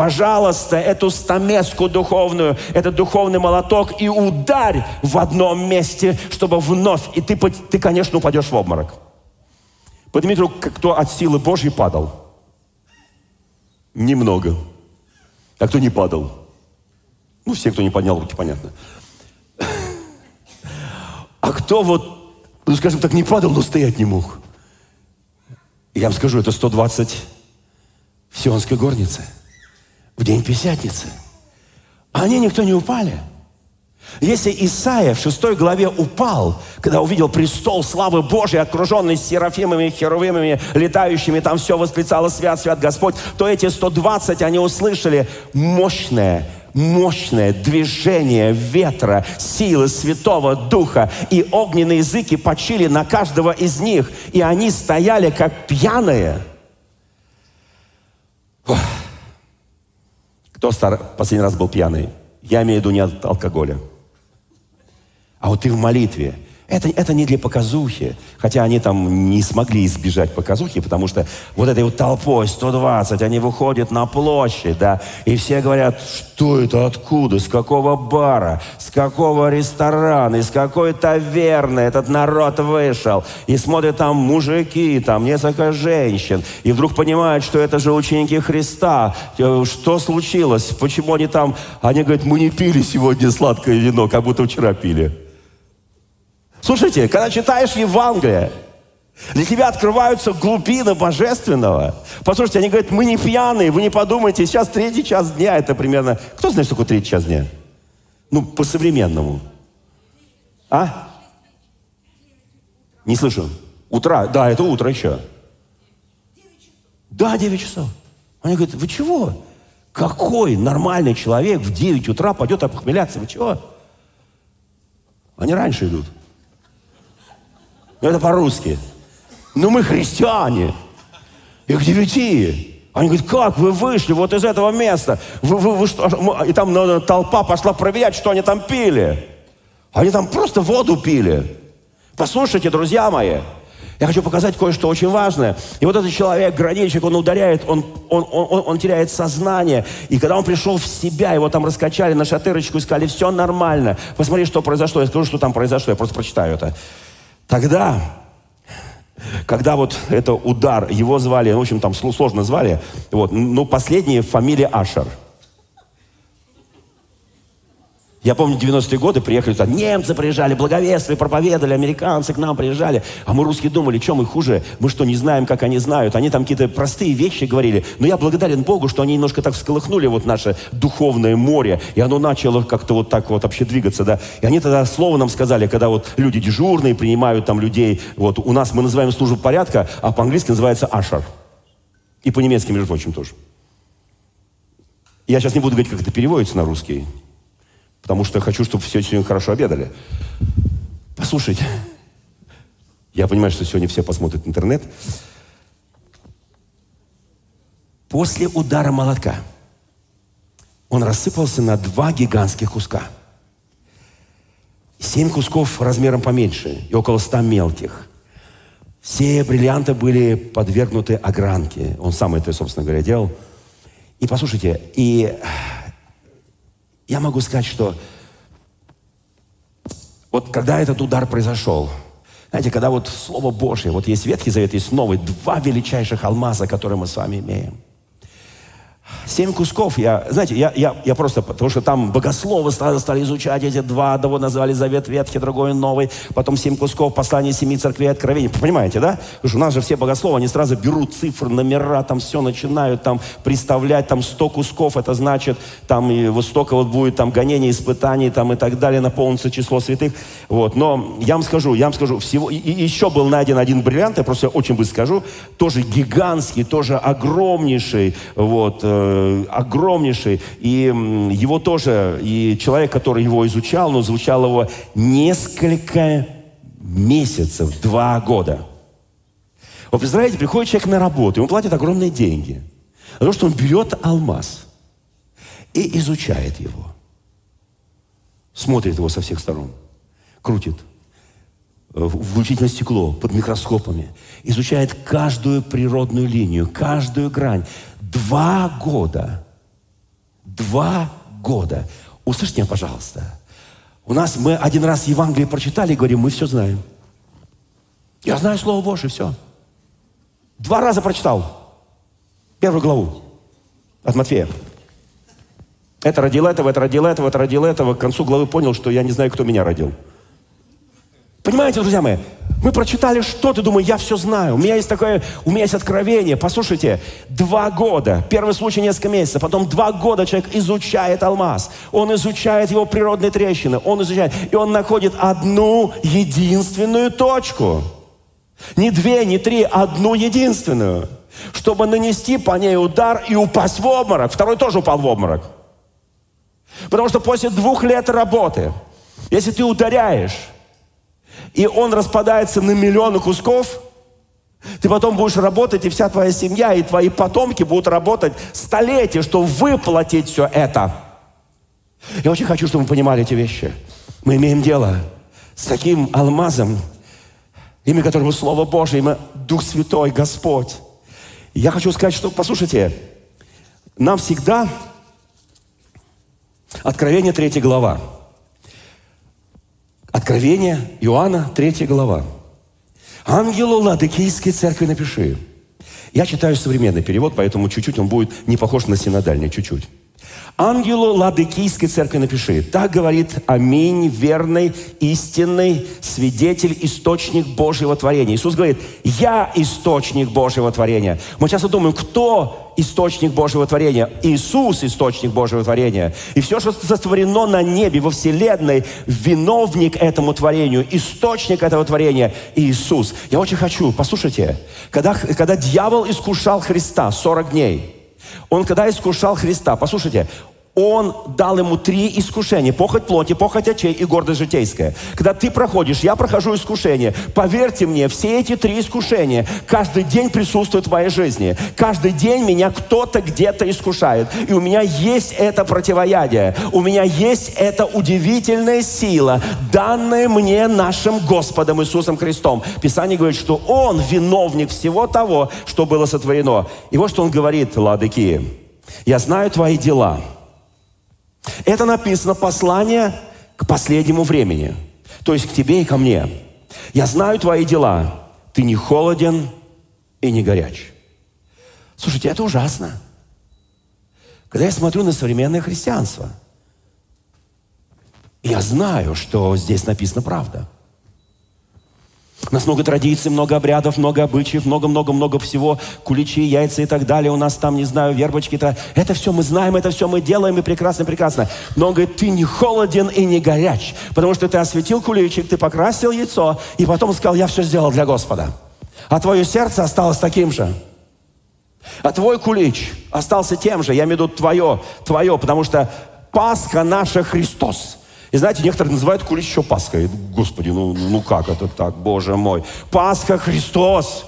пожалуйста, эту стамеску духовную, этот духовный молоток и ударь в одном месте, чтобы вновь, и ты, ты конечно, упадешь в обморок. Поднимите руку, кто от силы Божьей падал. Немного. А кто не падал? Ну, все, кто не поднял руки, понятно. А кто вот, ну, скажем так, не падал, но стоять не мог? Я вам скажу, это 120 в Сионской горнице – в день Пятидесятницы. Они никто не упали. Если Исаия в шестой главе упал, когда увидел престол славы Божьей, окруженный серафимами, херувимами, летающими, там все восклицало «Свят, свят Господь», то эти 120, они услышали мощное, мощное движение ветра, силы Святого Духа, и огненные языки почили на каждого из них, и они стояли как пьяные. Ох. Кто стар... последний раз был пьяный? Я имею в виду не от алкоголя. А вот ты в молитве – это, это не для показухи, хотя они там не смогли избежать показухи, потому что вот этой вот толпой 120, они выходят на площадь, да, и все говорят, что это, откуда, с какого бара, с какого ресторана, из какой таверны этот народ вышел, и смотрят там мужики, там несколько женщин, и вдруг понимают, что это же ученики Христа, э, что случилось, почему они там, они говорят, мы не пили сегодня сладкое вино, как будто вчера пили. Слушайте, когда читаешь Евангелие, для тебя открываются глубины божественного. Послушайте, они говорят, мы не пьяные, вы не подумайте, сейчас третий час дня, это примерно... Кто знает, что такое третий час дня? Ну, по-современному. А? Не слышу. Утра? Да, это утро еще. Да, 9 часов. Они говорят, вы чего? Какой нормальный человек в 9 утра пойдет опохмеляться? Вы чего? Они раньше идут. Это по-русски. Ну мы христиане. И к девяти. Они говорят, как вы вышли вот из этого места? Вы, вы, вы что? И там ну, толпа пошла проверять, что они там пили. Они там просто воду пили. Послушайте, друзья мои, я хочу показать кое-что очень важное. И вот этот человек, граничник, он ударяет, он, он, он, он теряет сознание. И когда он пришел в себя, его там раскачали на шатырочку и сказали, все нормально. Посмотри, что произошло. Я скажу, что там произошло, я просто прочитаю это. Тогда, когда вот это удар, его звали, в общем, там сложно звали, вот, но последняя фамилия Ашер – я помню, 90-е годы приехали туда, немцы приезжали, благовествовали, проповедовали, американцы к нам приезжали. А мы русские думали, что мы хуже, мы что, не знаем, как они знают. Они там какие-то простые вещи говорили. Но я благодарен Богу, что они немножко так всколыхнули вот наше духовное море. И оно начало как-то вот так вот вообще двигаться, да. И они тогда слово нам сказали, когда вот люди дежурные принимают там людей. Вот у нас мы называем службу порядка, а по-английски называется ашар. И по-немецки, между прочим, тоже. Я сейчас не буду говорить, как это переводится на русский. Потому что хочу, чтобы все сегодня хорошо обедали. Послушайте, я понимаю, что сегодня все посмотрят интернет. После удара молотка он рассыпался на два гигантских куска. Семь кусков размером поменьше и около ста мелких. Все бриллианты были подвергнуты огранке. Он сам это, собственно говоря, делал. И послушайте, и я могу сказать, что вот когда этот удар произошел, знаете, когда вот Слово Божье, вот есть Ветхий Завет, есть Новый, два величайших алмаза, которые мы с вами имеем – Семь кусков, я, знаете, я, я, я просто, потому что там богословы стали, стали изучать эти два, одного назвали Завет Ветхий, другой Новый, потом семь кусков, послание семи церквей, откровений. Понимаете, да? Потому что у нас же все богословы, они сразу берут цифры, номера, там все начинают там представлять, там сто кусков, это значит, там и вот столько вот будет там гонений, испытаний, там и так далее, наполнится число святых. Вот, но я вам скажу, я вам скажу, всего, и, и еще был найден один бриллиант, я просто очень быстро скажу, тоже гигантский, тоже огромнейший, вот, э, Э, огромнейший, и его тоже, и человек, который его изучал, но изучал его несколько месяцев, два года. Вы представляете, приходит человек на работу, ему платят огромные деньги. За то, что он берет алмаз и изучает его. Смотрит его со всех сторон. Крутит э, включительно стекло под микроскопами, изучает каждую природную линию, каждую грань, Два года. Два года. Услышьте меня, пожалуйста. У нас мы один раз Евангелие прочитали и говорим, мы все знаем. Я знаю Слово Божье, все. Два раза прочитал. Первую главу от Матфея. Это родил этого, это родил этого, это родил этого. К концу главы понял, что я не знаю, кто меня родил. Понимаете, друзья мои? Мы прочитали что-то, думаю, я все знаю. У меня есть такое, у меня есть откровение. Послушайте, два года, первый случай несколько месяцев, потом два года человек изучает алмаз. Он изучает его природные трещины, он изучает, и он находит одну единственную точку. Не две, не три, одну единственную. Чтобы нанести по ней удар и упасть в обморок. Второй тоже упал в обморок. Потому что после двух лет работы, если ты ударяешь, и он распадается на миллионы кусков, ты потом будешь работать, и вся твоя семья, и твои потомки будут работать столетия, чтобы выплатить все это. Я очень хочу, чтобы вы понимали эти вещи. Мы имеем дело с таким алмазом, имя которого Слово Божие, имя Дух Святой, Господь. Я хочу сказать, что, послушайте, нам всегда Откровение 3 глава. Откровение Иоанна, 3 глава. Ангелу Ладыкийской церкви напиши. Я читаю современный перевод, поэтому чуть-чуть он будет не похож на синодальный, чуть-чуть. Ангелу Ладыкийской церкви напиши. Так говорит Аминь, верный, истинный свидетель, источник Божьего творения. Иисус говорит, я источник Божьего творения. Мы часто думаем, кто источник Божьего творения? Иисус источник Божьего творения. И все, что сотворено на небе, во вселенной, виновник этому творению, источник этого творения – Иисус. Я очень хочу, послушайте, когда, когда дьявол искушал Христа 40 дней – он когда искушал Христа, послушайте, он дал ему три искушения. Похоть плоти, похоть очей и гордость житейская. Когда ты проходишь, я прохожу искушение. Поверьте мне, все эти три искушения каждый день присутствуют в моей жизни. Каждый день меня кто-то где-то искушает. И у меня есть это противоядие. У меня есть эта удивительная сила, данная мне нашим Господом Иисусом Христом. Писание говорит, что Он виновник всего того, что было сотворено. И вот что Он говорит, Ладыки. Я знаю твои дела – это написано послание к последнему времени. То есть к тебе и ко мне. Я знаю твои дела. Ты не холоден и не горяч. Слушайте, это ужасно. Когда я смотрю на современное христианство, я знаю, что здесь написано правда – у нас много традиций, много обрядов, много обычаев, много-много-много всего, куличи, яйца и так далее. У нас там, не знаю, вербочки-то. Это все мы знаем, это все мы делаем, и прекрасно-прекрасно. Но он говорит, ты не холоден и не горяч, потому что ты осветил куличик, ты покрасил яйцо, и потом сказал, я все сделал для Господа. А твое сердце осталось таким же. А твой кулич остался тем же. Я имею в виду твое, твое, потому что Пасха наша Христос – и знаете, некоторые называют кулич еще Пасхой. Господи, ну, ну как это так, Боже мой. Пасха Христос.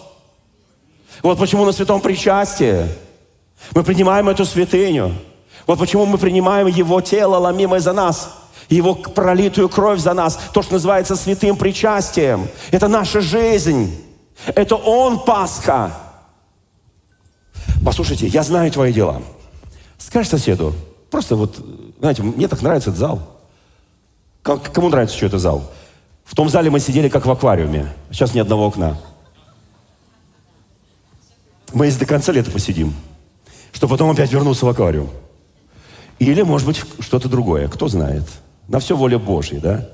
Вот почему на святом причастии мы принимаем эту святыню. Вот почему мы принимаем Его тело, ломимое за нас. Его пролитую кровь за нас. То, что называется святым причастием. Это наша жизнь. Это Он Пасха. Послушайте, я знаю твои дела. Скажи соседу, просто вот, знаете, мне так нравится этот зал. Как, кому нравится, что это зал? В том зале мы сидели как в аквариуме. Сейчас ни одного окна. Мы здесь до конца лета посидим, чтобы потом опять вернуться в аквариум. Или, может быть, что-то другое. Кто знает. На все воля Божья, да?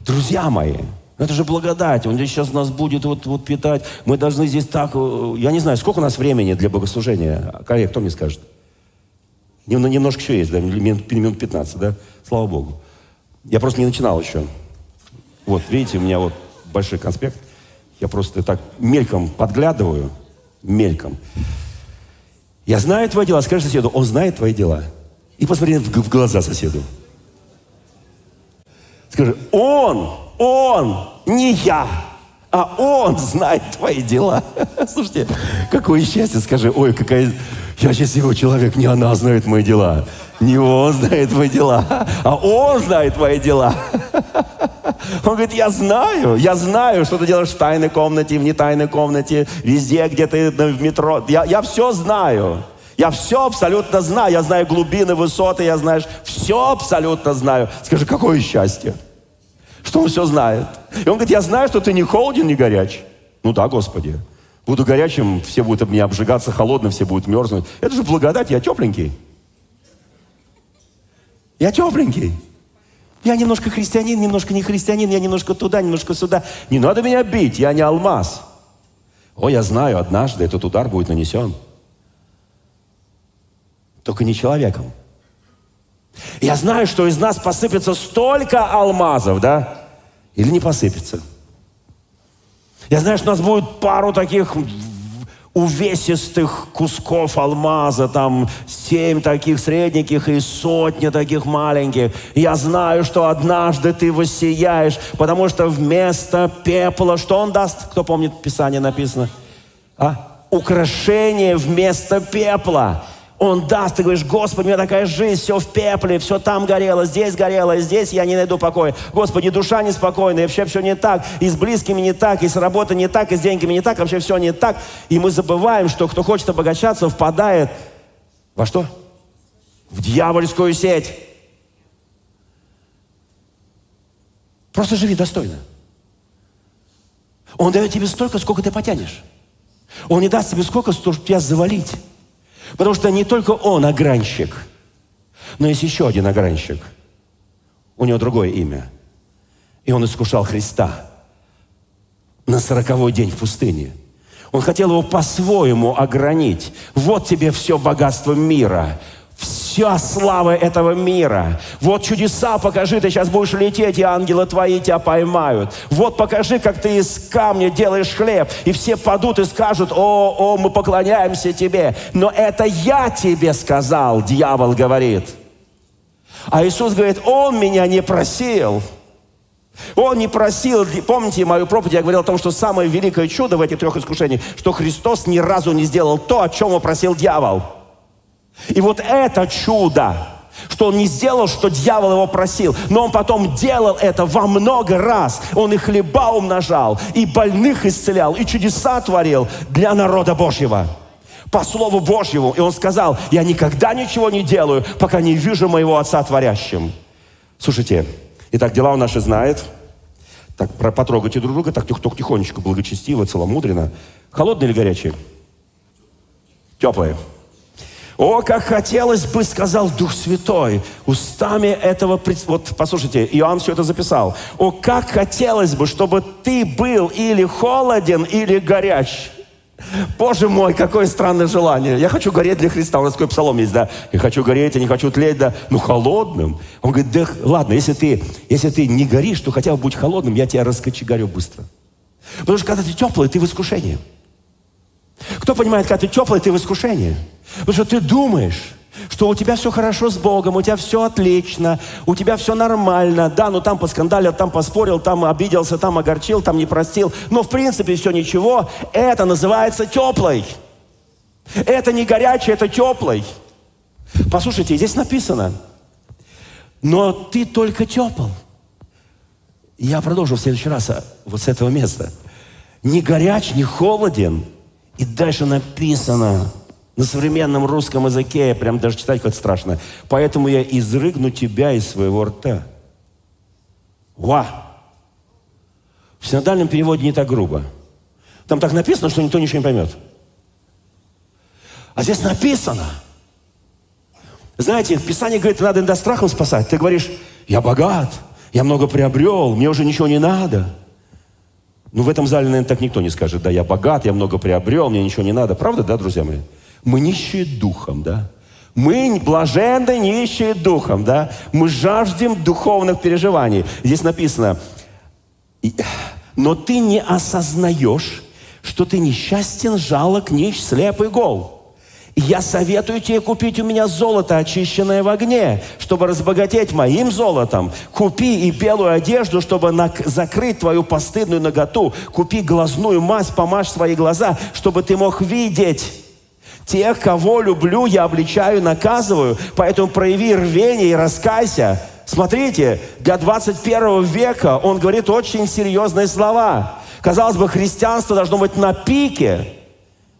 Друзья мои, это же благодать. Он здесь сейчас нас будет вот, вот питать. Мы должны здесь так... Э, я не знаю, сколько у нас времени для богослужения? Коллег, кто мне скажет? Немножко еще есть, да? Минут 15, да? Слава Богу. Я просто не начинал еще. Вот, видите, у меня вот большой конспект. Я просто так мельком подглядываю. Мельком. Я знаю твои дела. Скажи соседу, он знает твои дела. И посмотри в глаза соседу. Скажи, он, он, не я, а он знает твои дела. Слушайте, какое счастье, скажи, ой, какая... Я счастливый человек, не она знает мои дела. Не он знает мои дела, а он знает мои дела. Он говорит, я знаю, я знаю, что ты делаешь в тайной комнате, в нетайной комнате, везде, где ты в метро. Я, я все знаю. Я все абсолютно знаю. Я знаю глубины, высоты, я знаю, все абсолютно знаю. Скажи, какое счастье, что он все знает. И он говорит, я знаю, что ты не холоден, не горяч. Ну да, Господи. Буду горячим, все будут об меня обжигаться, холодным, все будут мерзнуть. Это же благодать, я тепленький. Я тепленький. Я немножко христианин, немножко не христианин, я немножко туда, немножко сюда. Не надо меня бить, я не алмаз. О, я знаю, однажды этот удар будет нанесен. Только не человеком. Я знаю, что из нас посыпется столько алмазов, да? Или не посыпется. Я знаю, что у нас будет пару таких увесистых кусков алмаза, там семь таких средненьких и сотни таких маленьких. Я знаю, что однажды ты воссияешь, потому что вместо пепла, что он даст? Кто помнит, в Писании написано? А? Украшение вместо пепла. Он даст, ты говоришь, Господи, у меня такая жизнь, все в пепле, все там горело, здесь горело, здесь я не найду покоя. Господи, душа неспокойная, вообще все не так, и с близкими не так, и с работой не так, и с деньгами не так, вообще все не так. И мы забываем, что кто хочет обогащаться, впадает во что? В дьявольскую сеть. Просто живи достойно. Он дает тебе столько, сколько ты потянешь. Он не даст тебе сколько, чтобы тебя завалить. Потому что не только он огранщик, Но есть еще один огранщик. У него другое имя. И он искушал Христа на сороковой день в пустыне. Он хотел его по-своему огранить. Вот тебе все богатство мира вся слава этого мира. Вот чудеса покажи, ты сейчас будешь лететь, и ангелы твои тебя поймают. Вот покажи, как ты из камня делаешь хлеб, и все падут и скажут, о, о, мы поклоняемся тебе. Но это я тебе сказал, дьявол говорит. А Иисус говорит, он меня не просил. Он не просил, помните мою проповедь, я говорил о том, что самое великое чудо в этих трех искушениях, что Христос ни разу не сделал то, о чем его просил дьявол. И вот это чудо, что он не сделал, что дьявол его просил, но он потом делал это во много раз. Он и хлеба умножал, и больных исцелял, и чудеса творил для народа Божьего. По Слову Божьему. И он сказал, я никогда ничего не делаю, пока не вижу моего Отца творящим. Слушайте, итак, дела он наши знает. Так, потрогайте друг друга, так только тихонечко, благочестиво, целомудренно. Холодные или горячие? Теплые. О, как хотелось бы, сказал Дух Святой, устами этого... Вот, послушайте, Иоанн все это записал. О, как хотелось бы, чтобы ты был или холоден, или горяч. Боже мой, какое странное желание. Я хочу гореть для Христа. У нас такой псалом есть, да. Я хочу гореть, я не хочу тлеть, да. Ну, холодным. Он говорит, да ладно, если ты, если ты не горишь, то хотя бы будь холодным, я тебя раскочегарю быстро. Потому что когда ты теплый, ты в искушении. Кто понимает, когда ты теплый, ты в искушении? Потому что ты думаешь, что у тебя все хорошо с Богом, у тебя все отлично, у тебя все нормально. Да, ну там поскандалил, там поспорил, там обиделся, там огорчил, там не простил. Но в принципе все ничего. Это называется теплой. Это не горячий, это теплый. Послушайте, здесь написано, но ты только тепл. Я продолжу в следующий раз а, вот с этого места. Не горяч, не холоден – и дальше написано на современном русском языке, прям даже читать хоть страшно. Поэтому я изрыгну тебя из своего рта. Ва! В синодальном переводе не так грубо. Там так написано, что никто ничего не поймет. А здесь написано. Знаете, Писание говорит, надо иногда страхом спасать. Ты говоришь, я богат, я много приобрел, мне уже ничего не надо. Ну, в этом зале, наверное, так никто не скажет, да, я богат, я много приобрел, мне ничего не надо. Правда, да, друзья мои? Мы нищие духом, да? Мы блаженны нищие духом, да? Мы жаждем духовных переживаний. Здесь написано, но ты не осознаешь, что ты несчастен, жалок, нищ, слеп и гол. Я советую тебе купить у меня золото, очищенное в огне, чтобы разбогатеть моим золотом. Купи и белую одежду, чтобы закрыть твою постыдную ноготу. Купи глазную мазь, помажь свои глаза, чтобы ты мог видеть. Тех, кого люблю, я обличаю, наказываю. Поэтому прояви рвение и раскайся. Смотрите, для 21 века он говорит очень серьезные слова. Казалось бы, христианство должно быть на пике.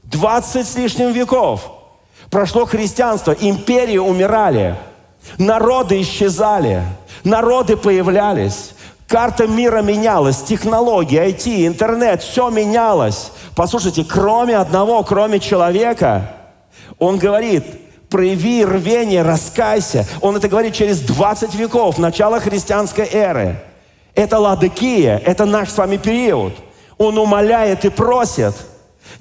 20 с лишним веков. Прошло христианство, империи умирали, народы исчезали, народы появлялись. Карта мира менялась, технологии, IT, интернет, все менялось. Послушайте, кроме одного, кроме человека, он говорит, прояви рвение, раскайся. Он это говорит через 20 веков, начало христианской эры. Это Ладыкия, это наш с вами период. Он умоляет и просит –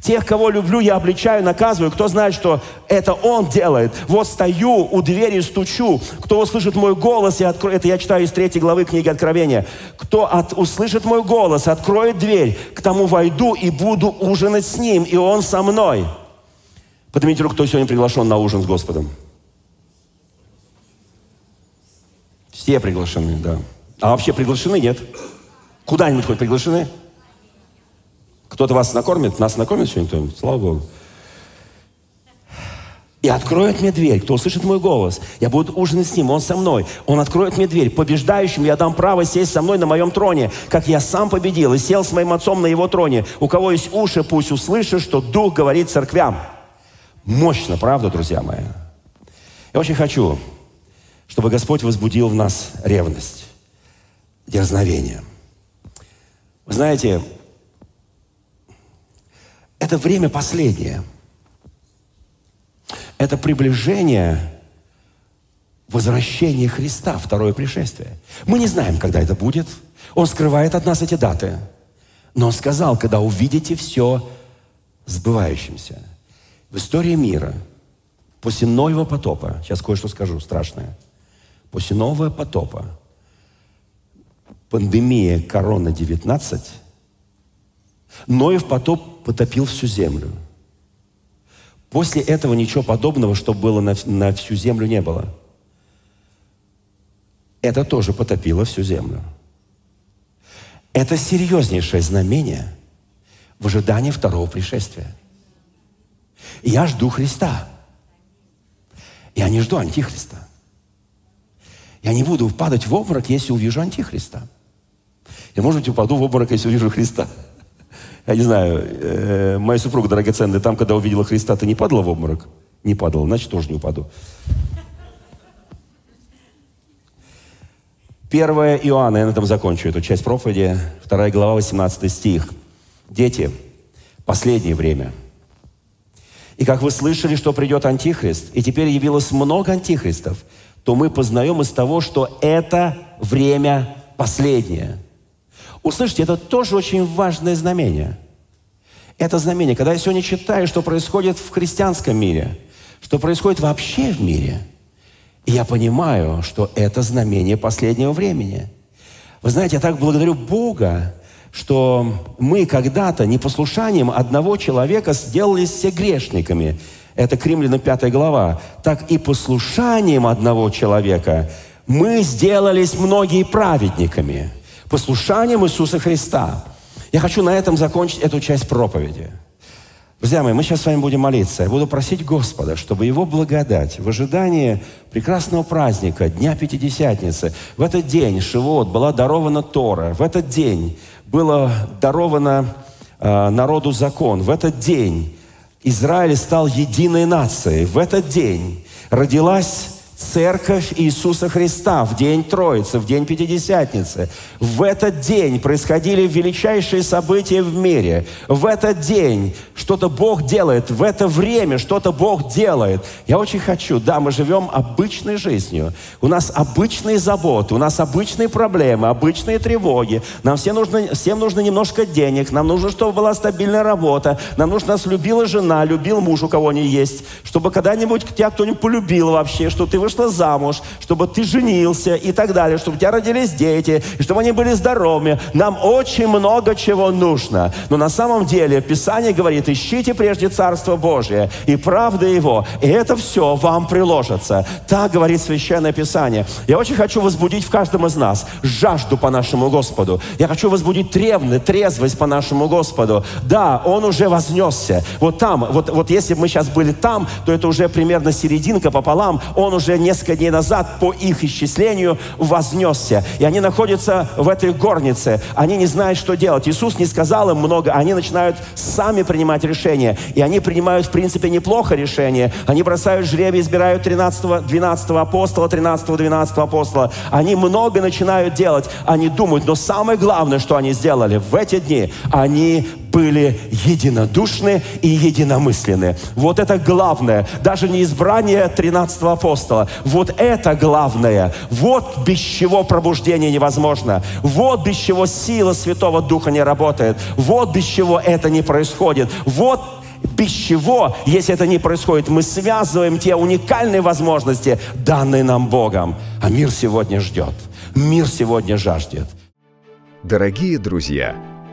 Тех, кого люблю, я обличаю, наказываю. Кто знает, что это Он делает? Вот стою у двери, стучу. Кто услышит мой голос и откроет... Это я читаю из третьей главы книги Откровения. Кто от... услышит мой голос, откроет дверь, к тому войду и буду ужинать с Ним, и Он со мной. Поднимите руку, кто сегодня приглашен на ужин с Господом. Все приглашены, да. А вообще приглашены, нет? Куда-нибудь хоть приглашены? Кто-то вас накормит? Нас накормит сегодня кто-нибудь? Слава Богу. И откроет мне дверь, кто услышит мой голос. Я буду ужинать с ним, он со мной. Он откроет мне дверь. Побеждающим я дам право сесть со мной на моем троне, как я сам победил и сел с моим отцом на его троне. У кого есть уши, пусть услышит, что Дух говорит церквям. Мощно, правда, друзья мои? Я очень хочу, чтобы Господь возбудил в нас ревность, дерзновение. Вы знаете, это время последнее. Это приближение возвращение Христа, второе пришествие. Мы не знаем, когда это будет. Он скрывает от нас эти даты. Но Он сказал, когда увидите все сбывающимся. В истории мира после Ноева потопа, сейчас кое-что скажу страшное, после нового потопа, пандемия корона-19, Ноев потоп потопил всю землю. После этого ничего подобного, что было на, на всю землю, не было – это тоже потопило всю землю. Это серьезнейшее знамение в ожидании второго пришествия. Я жду Христа. Я не жду Антихриста. Я не буду впадать в обморок, если увижу Антихриста. Я, может быть, упаду в обморок, если увижу Христа. Я не знаю, э, моя супруга драгоценная, там, когда увидела Христа, ты не падала в обморок? Не падала, значит, тоже не упаду. 1 Иоанна, я на этом закончу эту часть проповеди, 2 глава, 18 стих. Дети, последнее время. И как вы слышали, что придет Антихрист, и теперь явилось много антихристов, то мы познаем из того, что это время последнее. Услышите, это тоже очень важное знамение. Это знамение, когда я сегодня читаю, что происходит в христианском мире, что происходит вообще в мире – я понимаю, что это знамение последнего времени. Вы знаете, я так благодарю Бога, что мы когда-то непослушанием одного человека сделались все грешниками. Это к Римлянам 5 глава. Так и послушанием одного человека мы сделались многие праведниками. Послушанием Иисуса Христа. Я хочу на этом закончить эту часть проповеди. Друзья мои, мы сейчас с вами будем молиться. Я буду просить Господа, чтобы Его благодать в ожидании прекрасного праздника, Дня Пятидесятницы, в этот день, Шивот, была дарована Тора, в этот день было даровано э, народу закон, в этот день Израиль стал единой нацией, в этот день родилась Церковь Иисуса Христа в день Троицы, в день Пятидесятницы. В этот день происходили величайшие события в мире. В этот день что-то Бог делает. В это время что-то Бог делает. Я очень хочу, да, мы живем обычной жизнью. У нас обычные заботы, у нас обычные проблемы, обычные тревоги. Нам всем нужно, всем нужно немножко денег, нам нужно, чтобы была стабильная работа, нам нужно, нас любила жена, любил муж, у кого не есть, чтобы когда-нибудь тебя кто-нибудь полюбил вообще, что ты вышла замуж, чтобы ты женился и так далее, чтобы у тебя родились дети, и чтобы они были здоровыми. Нам очень много чего нужно. Но на самом деле Писание говорит, ищите прежде Царство Божие и правда Его, и это все вам приложится. Так говорит Священное Писание. Я очень хочу возбудить в каждом из нас жажду по нашему Господу. Я хочу возбудить тревность, трезвость по нашему Господу. Да, Он уже вознесся. Вот там, вот, вот если бы мы сейчас были там, то это уже примерно серединка пополам. Он уже несколько дней назад по их исчислению вознесся. И они находятся в этой горнице. Они не знают, что делать. Иисус не сказал им много. Они начинают сами принимать решения. И они принимают, в принципе, неплохо решение. Они бросают жребий, избирают 13 12 апостола, 13 12 апостола. Они много начинают делать. Они думают. Но самое главное, что они сделали в эти дни, они были единодушны и единомысленны. Вот это главное. Даже не избрание 13 апостола. Вот это главное. Вот без чего пробуждение невозможно. Вот без чего сила Святого Духа не работает. Вот без чего это не происходит. Вот без чего, если это не происходит, мы связываем те уникальные возможности, данные нам Богом. А мир сегодня ждет. Мир сегодня жаждет. Дорогие друзья,